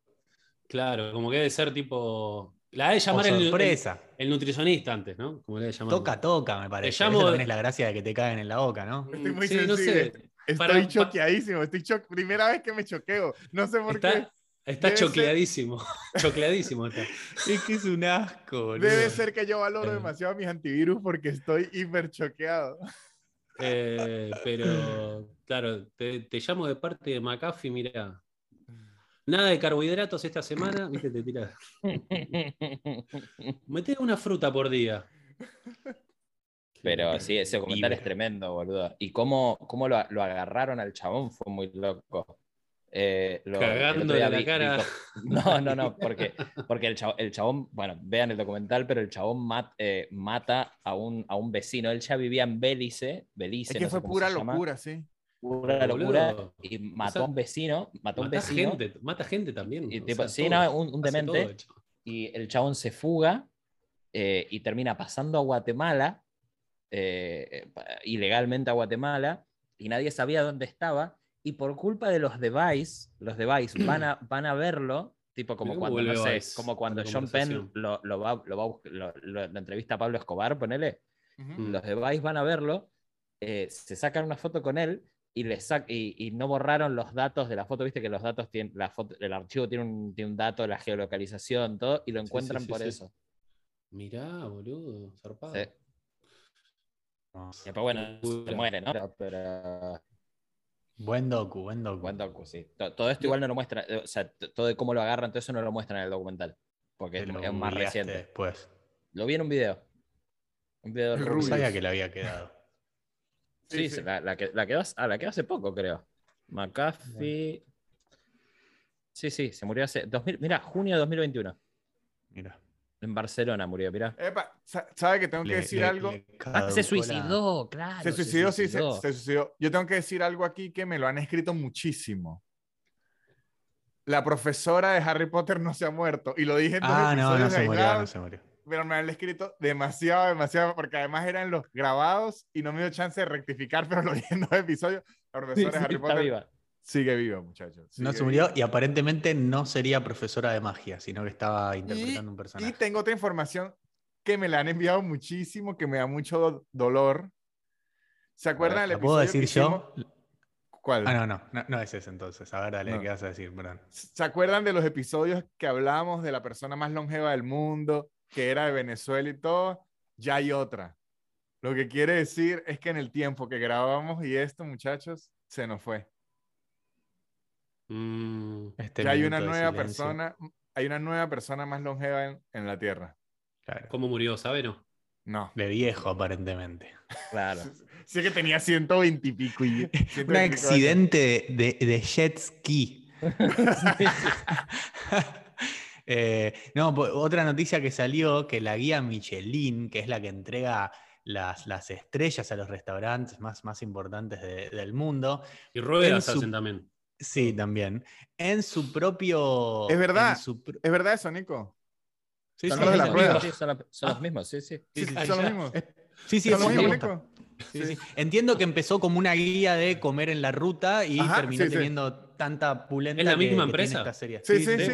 claro, como que debe ser tipo. La de llamar el, el, el nutricionista antes, ¿no? Como le de llamar. Toca, toca, me parece. llamo de- también es la gracia de que te caguen en la boca, ¿no? Estoy muy Sí, no sensible. sé. Estoy Para- choqueadísimo. Estoy cho- Primera vez que me choqueo. No sé por qué. Está, Debe ser- chocleadísimo. chocleadísimo está. Es que es un asco, boludo. Debe ser que yo valoro Eh. demasiado mis antivirus porque estoy hiper choqueado. Eh, pero, claro, te, te llamo de parte de McAfee, mira. Nada de carbohidratos esta semana, viste, te tiras. Mete una fruta por día. Pero sí, ese documental es tremendo, boludo. Y cómo, cómo lo, lo agarraron al chabón fue muy loco. Eh, lo- la cara. No, no, no, porque, porque el, chabón, el chabón, bueno, vean el documental, pero el chabón mat- eh, mata a un, a un vecino. Él ya vivía en Belice, Belice, Es que no fue pura llama, locura, sí. pura Boludo. locura, y mató sea, a un vecino, mató a un Mata vecino, gente, mata gente también. Y o tipo, sea, sí, todo. no, un, demente, todo, y el chabón se fuga eh, y termina pasando a Guatemala, ilegalmente a Guatemala, y nadie sabía dónde estaba, y por culpa de los device, los device van a, van a verlo, tipo como cuando, no vuelve sé, Vice como cuando John Penn lo, lo va, lo va lo- lo- entrevista a Pablo Escobar, ponele, Ujú. Mm. los device van a verlo, eh, se sacan una foto con él, y, le sac- y, y no borraron los datos de la foto, viste que los datos tienen, la foto, el archivo tiene un, tiene un dato de la geolocalización, todo, y lo Sí, sí, encuentran sí, por sí. eso. Mirá, boludo, zarpado. Sí. Y después, bueno, se muere, ¿no? Pero, pero- Buen docu, buen docu. buen docu, sí. To- Todo esto igual no lo muestra, eh, o sea, todo de cómo lo agarran, todo eso no lo muestran en el documental, porque es, más reciente. Después. Lo vi en un video. Un video de Rubius. sabía que le había quedado. Sí, Sí, sí. La, la que, la, quedó, hace- ah, la quedó hace poco, creo. McAfee. Sí, sí, se murió hace. 2000, mira, junio de 2021. Mira. En Barcelona murió, mira. Epa, sa- ¿sabe que tengo que Le- decir le- algo? le Ah, se suicidó, claro. Se suicidó, sí, se, suicidó. se suicidó. Yo tengo que decir algo aquí que me lo han escrito muchísimo. La profesora de Harry Potter no se ha muerto. Y lo dije en dos Ah, no, no se murió, no se murió. pero me han escrito demasiado, demasiado, porque además eran los grabados y no me dio chance de rectificar, pero lo dije en dos episodios. La Sí, profesora sí, de Harry está Potter viva. Sigue viva, muchachos. No se murió viva. y aparentemente no sería profesora de magia, sino que estaba interpretando un Y personaje. tengo otra información que me la han enviado muchísimo, que me da mucho do- dolor. ¿Se acuerdan del ¿La puedo episodio decir que yo? hicimos? ¿Cuál? Ah, no, no, no, no es ese entonces. A ver, dale, No. ¿qué vas a decir? Perdón. ¿Se acuerdan de los episodios que hablamos de la persona más longeva del mundo, que era de Venezuela y todo? Ya hay otra. Lo que quiere decir es que en el tiempo que grabamos y esto, muchachos, se nos fue. Mm, Este que hay una nueva persona, hay una nueva persona más longeva en, en la Tierra. Claro. ¿Cómo murió? ¿Sabe no? No. De viejo, aparentemente. Claro. Sí que tenía 120 y pico. Y, 120 y Un accidente de, de jet ski. Eh, no, otra noticia que salió, que la guía Michelin, que es la que entrega las, las estrellas a los restaurantes más, más importantes de- del mundo, Y ruedas su- hacen también. Sí, también, en su propio... Es verdad. en su pr- ¿Es verdad eso, Nico? sí, son sí, los de sí, las sí. Sí, son, los- son Ah. los mismos, sí, sí. Sí, sí, son sí, los mismos. Sí, sí, ¿Son eso los me mismos, gusta. Nico? Sí, sí. Entiendo que empezó como una guía de comer en la ruta y Ajá, terminó sí, sí. teniendo tanta pulenta ¿Es la misma que empresa? esta serie. Sí, sí, Sí, sí.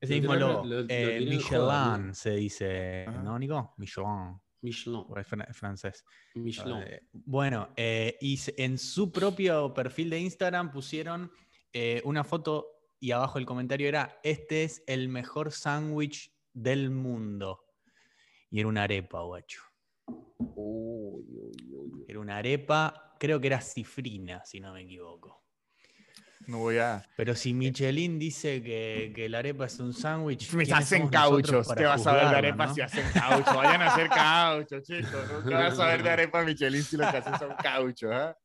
Es Sí, el mismo logo. lo- lo Eh, Michelin se dice, Ajá. ¿no, Nico? Michelin. Michelin. francés. Michelin. Eh, bueno, eh, y en su propio perfil de Instagram pusieron eh, una foto y abajo el comentario era, este es el mejor sándwich del mundo. Y era una arepa, guacho. Uy, uy, uy. Era una arepa, creo que era cifrina, si no me equivoco. No voy a. Pero si Michelin dice que, que la arepa es un sándwich. Me ¿quiénes hacen cauchos. ¿Qué vas a ver de arepa no? si hacen caucho? Vayan a hacer caucho, chicos. ¿no? ¿Qué vas a ver de arepa Michelin si lo que hacen son cauchos? ah?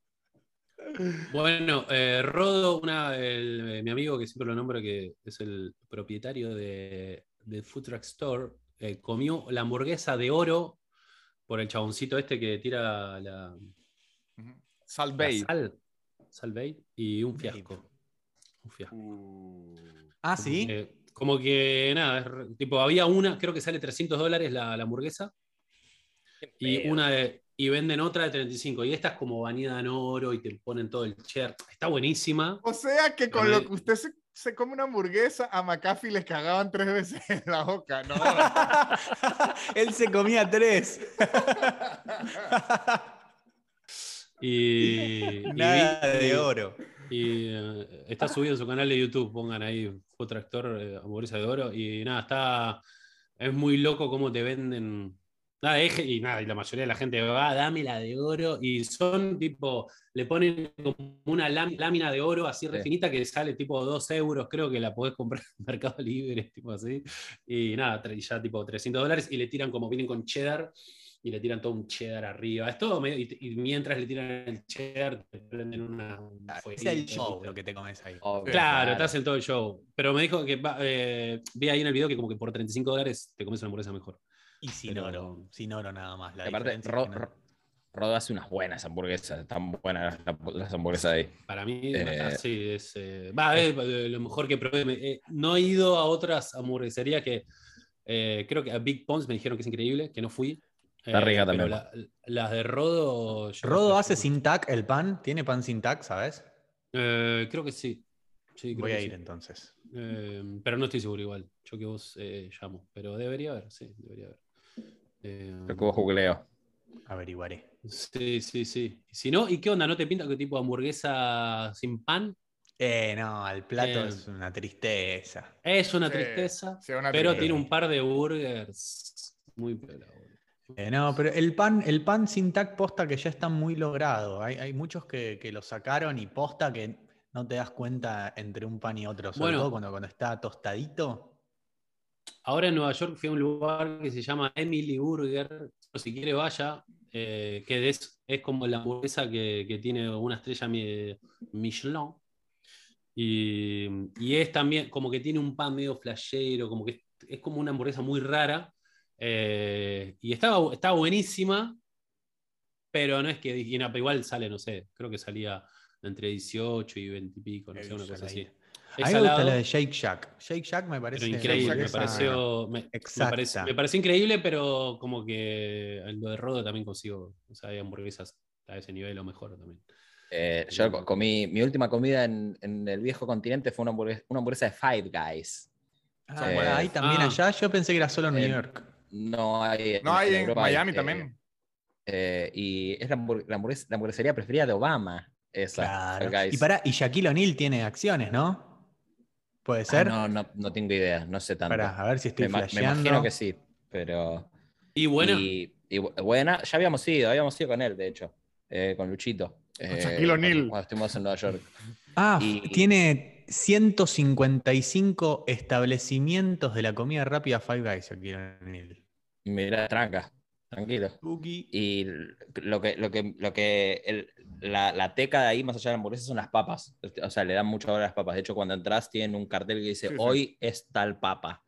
Bueno, eh, Rodo, una, el- eh, mi amigo que siempre lo nombro, que es el propietario de, de Food Truck Store, eh, comió la hamburguesa de oro por el chaboncito este que tira la. Salt Bay. sal, y un fiasco. Un fiasco. Uh. Ah, sí. Como que nada, es tipo, había una, creo que sale 300 dólares la, la hamburguesa, y una de- y venden otra de 35. Y esta es como bañada en oro y te ponen todo el cheddar. Está buenísima. O sea que con lo que usted se, se come una hamburguesa, a McAfee les cagaban tres veces en la boca, ¿no? Él se comía tres. Y, y Nada vi- de oro. Y eh, está subido en su canal de YouTube. Pongan ahí Food Tractor eh, hamburguesa de oro. Y nada, está. Es muy loco cómo te venden. Nada, es- y nada, y la mayoría de la gente va, dame la de oro. Y son tipo, le ponen como una lám- lámina de oro así Sí. refinita que sale tipo 2 euros. Creo que la podés comprar en Mercado Libre, tipo así. Y nada, tre- ya tipo 300 dólares. Y le tiran como vienen con cheddar. Y le tiran todo un cheddar arriba. Es todo medio- y, y mientras le tiran el cheddar, te prenden una. un Es el show ¿viste? lo que te comes ahí. Obvio, Claro, te hacen todo el show. Pero me dijo que va- eh, vi ahí en el video que como que por 35 dólares te comes una hamburguesa mejor. Y sin Pero- oro. Sin oro nada más. La aparte, Ro- Ro- Rodo hace unas buenas hamburguesas. Están buenas las, las hamburguesas ahí. Para mí, Eh, así es. eh, va, es de lo mejor que probé. Eh, no he ido a otras hamburgueserías que eh, creo que a Big Pons me dijeron que es increíble, que no fui. Está rica pero también. la- las de Rodo. Rodo no hace sin tac el pan. ¿Tiene pan sin tac, sabes? Eh, creo que sí. Sí, creo Voy que a ir sí. entonces. Eh, pero no estoy seguro igual. Yo que vos eh, llamo. Pero debería haber, sí, debería haber. Eh, Creo que vos googleo. Averiguaré. Sí, sí, sí. Si no, ¿y qué onda? ¿No te pinta que tipo hamburguesa sin pan? Eh, no, el plato Eh. es una tristeza. Es una Sí, tristeza, sí, una pero tristeza. tiene un par de burgers muy pela, boludo. Eh, no, pero el pan, el pan sin tac posta que ya está muy logrado. Hay, hay muchos que, que lo sacaron y posta que no te das cuenta entre un pan y otro. Sobre Bueno. todo cuando, cuando está tostadito. Ahora en Nueva York fui a un lugar que se llama Emily Burger. Si quiere, vaya. eh, que es, es como la hamburguesa que, que tiene una estrella mi- Michelin. Y, y es también como que tiene un pan medio flashero, como que es, es como una hamburguesa muy rara. Eh, y estaba, estaba buenísima, pero no es que. y no, pero igual sale, no sé, creo que salía entre 18 y 20 y pico, no sé, una cosa así. A Es mí me gusta la de Shake Shack. Shake Shack me parece. pero increíble, me pareció, me, me pareció, me pareció increíble, pero como que en lo de Rodo también consigo, o sea, hay hamburguesas a ese nivel o mejor también. Eh, yo co- comí, mi última comida en, en el viejo continente fue una hamburguesa, una hamburguesa de Five Guys. Ah, Eh, bueno, ahí también ah. allá. Yo pensé que era solo en New Eh, York. No hay. No hay en Europa Miami eh, también. eh, y es la, hamburg- la, hamburgues- la hamburguesería preferida de Obama. Esa, Claro. Guys. Y, para, y Shaquille O'Neal tiene acciones, ¿no? ¿Puede Ah, ser? no, no, no tengo idea, no sé tanto. Pará, a ver si estoy me, imagino que sí, pero. Y bueno, y Y bu- buena, ya habíamos ido, habíamos ido con él, de hecho, eh, con Luchito. eh, Shaquille O'Neal. cuando- Cuando estuvimos en Nueva York. Ah, Y- tiene 155 establecimientos de la comida rápida Five Guys aquí en el Mira, tranca, tranquilo. Y lo que, lo que, lo que el- la, la teca de ahí, más allá de la hamburguesa, son las papas. O sea, le dan mucho valor a las papas. De hecho, cuando entras, tienen un cartel que dice: Sí, sí. Hoy es tal papa.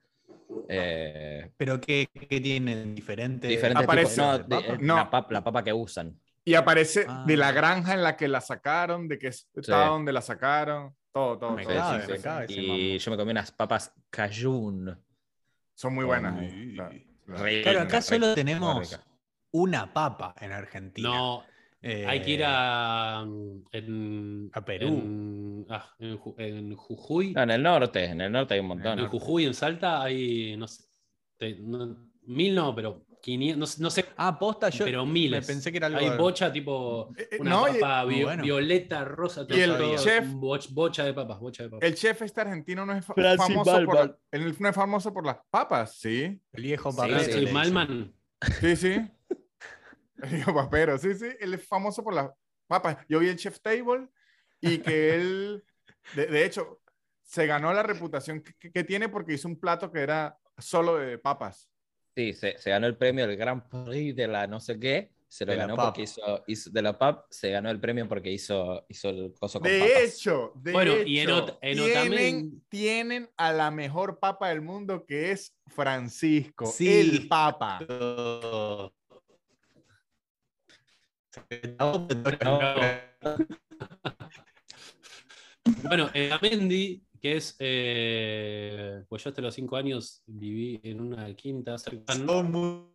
Eh, ¿Pero qué, qué tienen diferentes? diferentes Aparece- tipos. No, de de- papa? eh, No. La, pap- la papa que usan. Y aparece Ah. de la granja en la que la sacaron, de que estaba Sí. donde la sacaron, todo, todo. Me todo. cabe, Sí, sí, me sí. cabe Y mambo. yo me comí unas papas cajun. Son muy buenas. Ay. Claro, acá rica, solo rica, tenemos rica. una papa en Argentina. No, Eh, hay que ir a. mm, En, A Perú. En, ah, en Ju- en Jujuy. No, en el norte, en el norte hay un montón. En Jujuy, en Salta, hay. No sé. te- no- mil no, pero 500. No, sé- no sé. Ah, posta, yo pero miles. me pensé que era algo. Hay bocha tipo. Eh, eh, Una no, y- papa muy vi- bueno. violeta, rosa, Y el todo, chef- boch- bocha de papas, bocha de papas. El chef este argentino no es Francis famoso por, él no es famoso por las papas, sí. El viejo. Francis sí, dicen. Malman. Sí, sí. El viejo papero, sí, sí. Él es famoso por las papas. Yo vi el Chef Table y que él, de, de hecho, se ganó la reputación que, que- que tiene porque hizo un plato que era solo de papas. Sí, se, se ganó el premio del Grand Prix de la no sé qué. Se lo De ganó porque hizo, hizo- de la PAP, se ganó el premio porque hizo, hizo el coso con De papas. hecho, de Bueno, hecho, y en Ot- en tienen, tienen a la mejor papa del mundo que es Francisco, Sí. el papa. Bueno, en Amendi, que es. eh, pues yo hasta los cinco años viví en una quinta cercana. Son muy-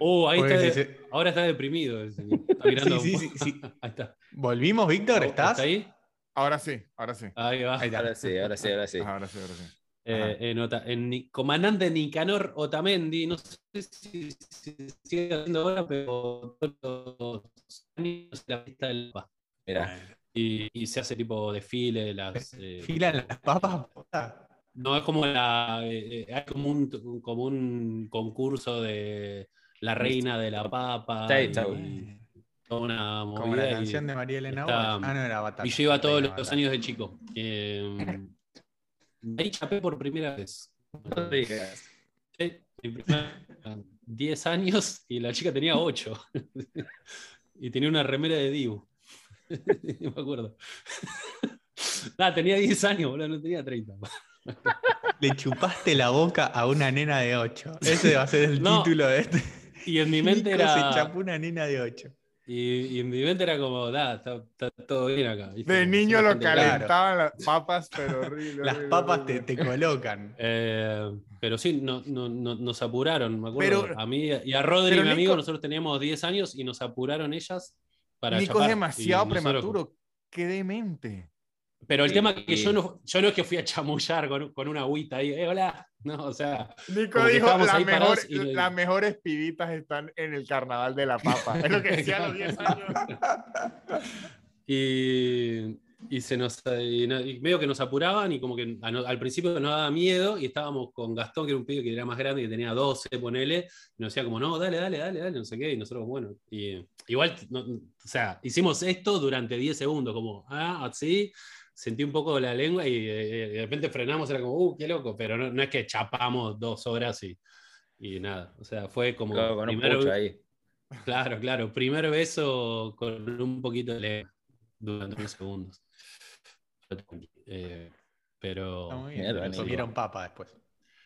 Oh, ahí está. si de- se- ahora está deprimido. Está mirando Sí, sí, sí, sí. Ahí está. ¿Volvimos, Víctor? ¿Estás? ¿Está ahí? Ahora sí, ahora sí. Ahí va. Ahí está. Ahora sí, ahora sí, ahora sí. Ajá, Ahora sí, ahora sí. Eh, en, Ota- en Ni- comandante Nicanor Otamendi, no sé si, si sigue haciendo ahora, pero todos los años la fiesta del Papa. Mira, Y, y se hace tipo desfile, las, eh, ¿Filan las papas? no es como la eh, eh, hay como un como un concurso de la reina de la papa sí. toda una Como la canción de María Elena está-. Ah, no, era Batalla. y yo iba todos los años de chico Eh, ahí chapé por primera vez no digas. Sí, mi primera- 10 años y la chica tenía 8. y tenía una remera de Dibu. No me acuerdo. Ah, tenía 10 años, boludo, no tenía 30. Le chupaste la boca a una nena de 8. Ese va a ser el No, título de este. Y en mi mente Nico se era. chapó una nena de 8. Y, y en mi mente era como, da, está, está todo bien acá. ¿viste? De niño lo calentaban las papas, pero horrible. Las horrible, papas te, horrible. te colocan. Eh, pero sí, no, no- no- nos apuraron, me acuerdo. Pero- a mí y a Rodri, mi amigo, Nico- nosotros teníamos 10 años y nos apuraron ellas para Nico chapar. es demasiado prematuro. Qué demente. Pero el Sí. tema es que yo no, yo no es que fui a chamullar con, con una agüita ahí, eh, hola. No, o sea, Nico dijo, las, mejor- y- las mejores pibitas están en el carnaval de la papa. Es lo que decía a los 10 años. y, y se nos y, no- y medio que nos apuraban y como que a al principio nos daba miedo y estábamos con Gastón, que era un pibe que era más grande, que tenía 12, ponele, y nos decía como, no, dale, dale, dale, dale, no sé qué, y nosotros, bueno, y igual, no- o sea, hicimos esto durante 10 segundos, como, ah, así, sentí un poco la lengua y, eh, de repente frenamos, era como, uh, qué loco, pero no, no es que chapamos dos horas y, y nada, o sea, fue como... Con primero- ahí. Claro, claro. Primer beso con un poquito de lengua durante unos segundos. Eh, pero. Muy bien. Comieron papa después.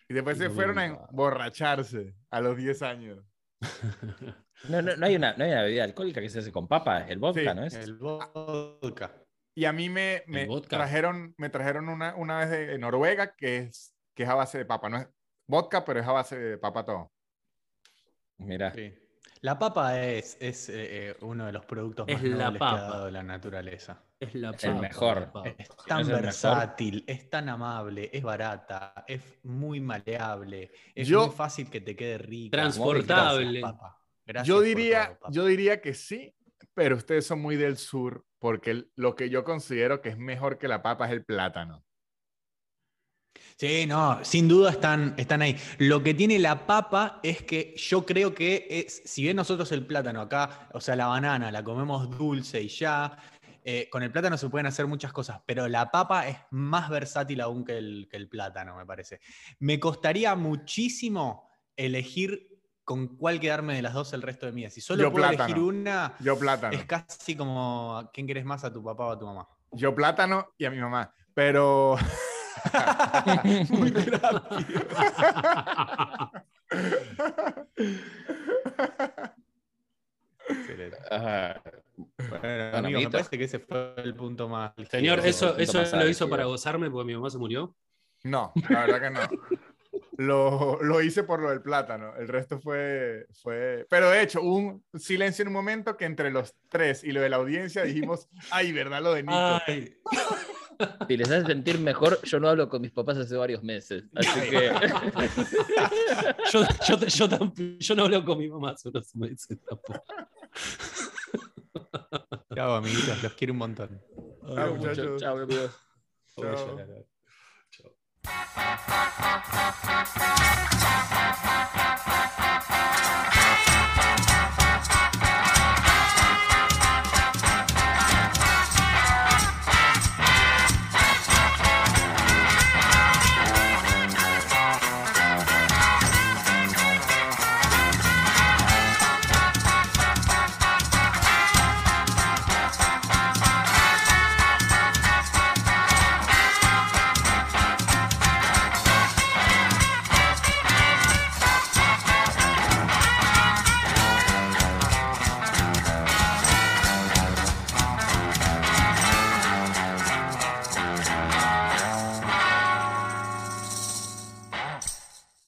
Y después se No, fueron a no. emborracharse a los 10 años. No, no, no, hay una, no hay una bebida alcohólica que se hace con papas, el vodka, Sí, ¿no es? El vodka. Y a mí me, me trajeron, me trajeron una, una vez de Noruega que es, que es a base de papa. No es vodka, pero es a base de papa todo. Mira, Sí. La papa es, es eh, eh, uno de los productos Es más la nobles que ha papa. dado la naturaleza. Es la el papa, mejor. Es tan versátil, es tan amable, es barata, es muy maleable, es Yo- muy fácil que te quede rica. Transportable. Gracias, papa. Gracias Yo diría, todo, papa. yo diría que sí, pero ustedes son muy del sur porque lo que yo considero que es mejor que la papa es el plátano. Sí, no, sin duda están, están ahí. Lo que tiene la papa es que yo creo que es, si bien nosotros el plátano acá, o sea, la banana, la comemos dulce y ya, eh, con el plátano se pueden hacer muchas cosas, pero la papa es más versátil aún que el, que el plátano, me parece. Me costaría muchísimo elegir con cuál quedarme de las dos el resto de mi vida. Si solo Yo puedo plátano. elegir una, Yo plátano. es casi como ¿a quién querés más a tu papá o a tu mamá. Yo plátano y a mi mamá. Pero. Muy rápido. Excelente. Ajá. Bueno, amigo, me parece que ese fue el punto más. Señor. ¿eso, eso más lo hizo para gozarme porque mi mamá se murió? No, la verdad que no. Lo, lo hice por lo del plátano. El resto fue, fue. Pero de hecho, hubo un silencio en un momento que entre los tres y lo de la audiencia dijimos, ay, ¿verdad? Lo de Nico. Ay, Si les hace sentir mejor, yo no hablo con mis papás hace varios meses. Así que. yo, yo, yo, tamp- yo no hablo con mi mamá hace unos meses tampoco. Chao, amiguitos. Los quiero un montón. Chao, muchachos. Chao, Chao.